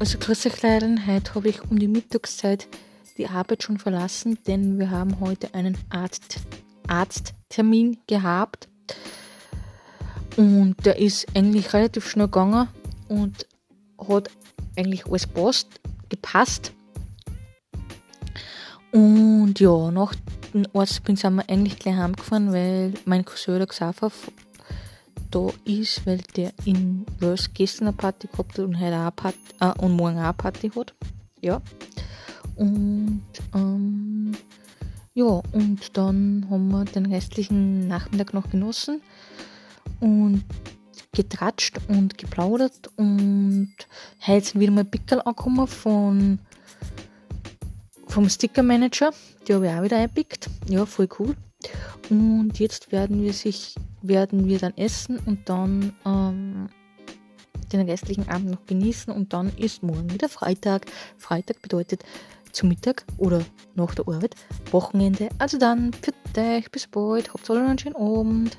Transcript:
Also Leiden, heute habe ich um die Mittagszeit die Arbeit schon verlassen, denn wir haben heute einen Arzt, Arzttermin gehabt. Und der ist eigentlich relativ schnell gegangen und hat eigentlich alles passt, gepasst. Und ja, nach dem Arzttermin sind wir eigentlich gleich heimgefahren, weil mein Cousin der Xaver da ist, weil der in Wels gestern eine Party gehabt hat und heute auch Party, äh, und morgen auch eine Party hat. Ja. Und ähm, ja, und dann haben wir den restlichen Nachmittag noch genossen und getratscht und geplaudert und heute sind wieder mal Pickel angekommen von vom Sticker Manager. Die habe ich auch wieder eingepickt. Ja, voll cool. Und jetzt werden wir sich, werden wir dann essen und dann ähm, den restlichen Abend noch genießen und dann ist morgen wieder Freitag. Freitag bedeutet zu Mittag oder nach der Arbeit Wochenende. Also dann, für euch, bis bald, habt einen schönen Abend.